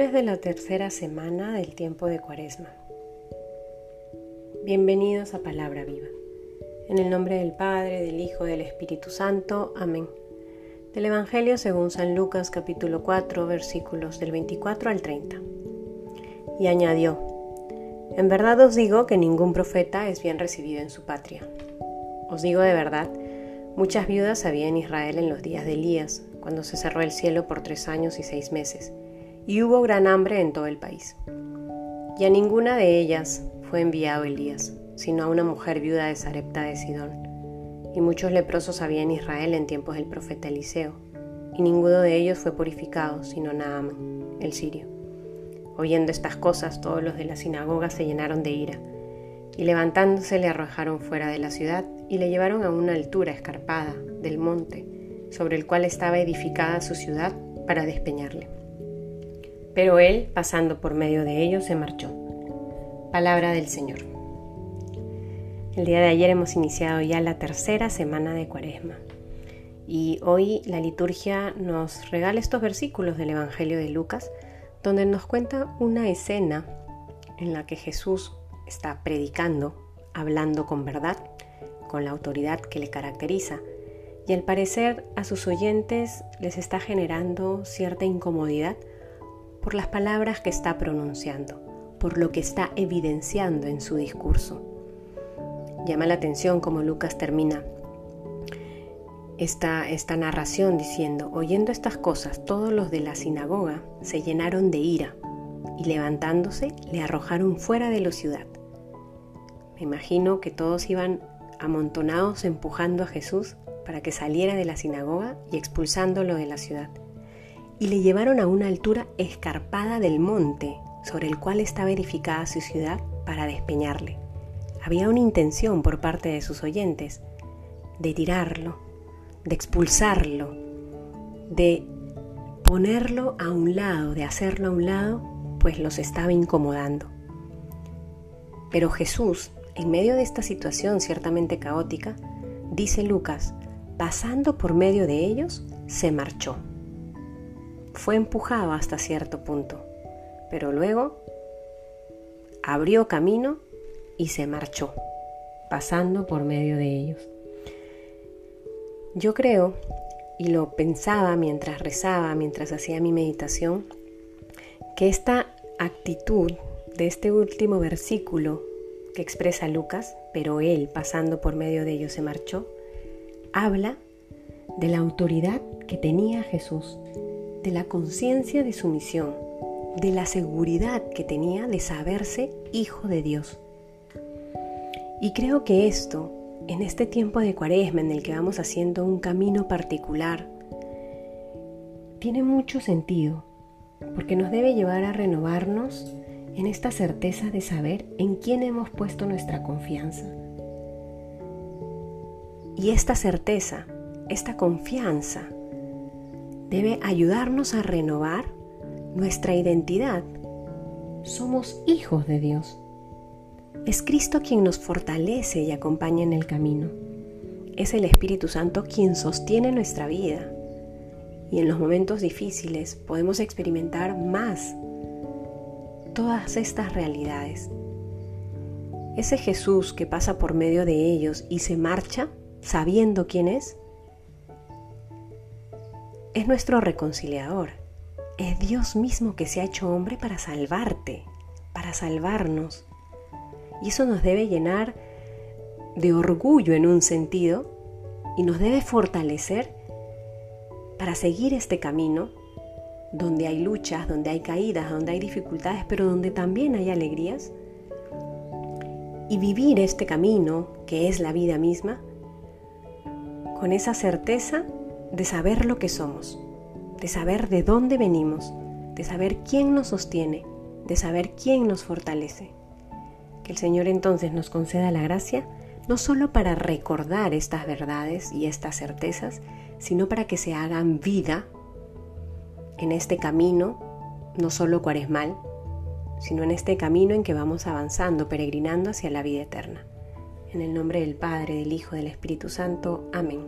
De la tercera semana del tiempo de Cuaresma. Bienvenidos a Palabra Viva. En el nombre del Padre, del Hijo, del Espíritu Santo. Amén. Del Evangelio según San Lucas capítulo 4 versículos del 24 al 30. Y añadió, En verdad os digo que ningún profeta es bien recibido en su patria. Os digo de verdad, muchas viudas había en Israel en los días de Elías, cuando se cerró el cielo por tres años y seis meses y hubo gran hambre en todo el país. Y a ninguna de ellas fue enviado Elías, sino a una mujer viuda de Sarepta de Sidón. Y muchos leprosos había en Israel en tiempos del profeta Eliseo, y ninguno de ellos fue purificado, sino Naaman, el sirio. Oyendo estas cosas, todos los de la sinagoga se llenaron de ira, y levantándose le arrojaron fuera de la ciudad y le llevaron a una altura escarpada del monte, sobre el cual estaba edificada su ciudad, para despeñarle. Pero él, pasando por medio de ellos, se marchó. Palabra del Señor. El día de ayer hemos iniciado ya la tercera semana de Cuaresma y hoy la liturgia nos regala estos versículos del Evangelio de Lucas donde nos cuenta una escena en la que Jesús está predicando, hablando con verdad, con la autoridad que le caracteriza y al parecer a sus oyentes les está generando cierta incomodidad por las palabras que está pronunciando, por lo que está evidenciando en su discurso. Llama la atención como Lucas termina esta, esta narración diciendo, oyendo estas cosas, todos los de la sinagoga se llenaron de ira y levantándose le arrojaron fuera de la ciudad. Me imagino que todos iban amontonados empujando a Jesús para que saliera de la sinagoga y expulsándolo de la ciudad y le llevaron a una altura escarpada del monte sobre el cual estaba edificada su ciudad para despeñarle. Había una intención por parte de sus oyentes de tirarlo, de expulsarlo, de ponerlo a un lado, de hacerlo a un lado, pues los estaba incomodando. Pero Jesús, en medio de esta situación ciertamente caótica, dice Lucas, pasando por medio de ellos, se marchó fue empujado hasta cierto punto, pero luego abrió camino y se marchó, pasando por medio de ellos. Yo creo, y lo pensaba mientras rezaba, mientras hacía mi meditación, que esta actitud de este último versículo que expresa Lucas, pero él pasando por medio de ellos se marchó, habla de la autoridad que tenía Jesús de la conciencia de su misión, de la seguridad que tenía de saberse hijo de Dios. Y creo que esto, en este tiempo de cuaresma en el que vamos haciendo un camino particular, tiene mucho sentido, porque nos debe llevar a renovarnos en esta certeza de saber en quién hemos puesto nuestra confianza. Y esta certeza, esta confianza, debe ayudarnos a renovar nuestra identidad. Somos hijos de Dios. Es Cristo quien nos fortalece y acompaña en el camino. Es el Espíritu Santo quien sostiene nuestra vida. Y en los momentos difíciles podemos experimentar más todas estas realidades. Ese Jesús que pasa por medio de ellos y se marcha sabiendo quién es, es nuestro reconciliador. Es Dios mismo que se ha hecho hombre para salvarte, para salvarnos. Y eso nos debe llenar de orgullo en un sentido y nos debe fortalecer para seguir este camino donde hay luchas, donde hay caídas, donde hay dificultades, pero donde también hay alegrías. Y vivir este camino, que es la vida misma, con esa certeza de saber lo que somos, de saber de dónde venimos, de saber quién nos sostiene, de saber quién nos fortalece. Que el Señor entonces nos conceda la gracia no solo para recordar estas verdades y estas certezas, sino para que se hagan vida en este camino, no solo cuaresmal, sino en este camino en que vamos avanzando, peregrinando hacia la vida eterna. En el nombre del Padre, del Hijo, del Espíritu Santo. Amén.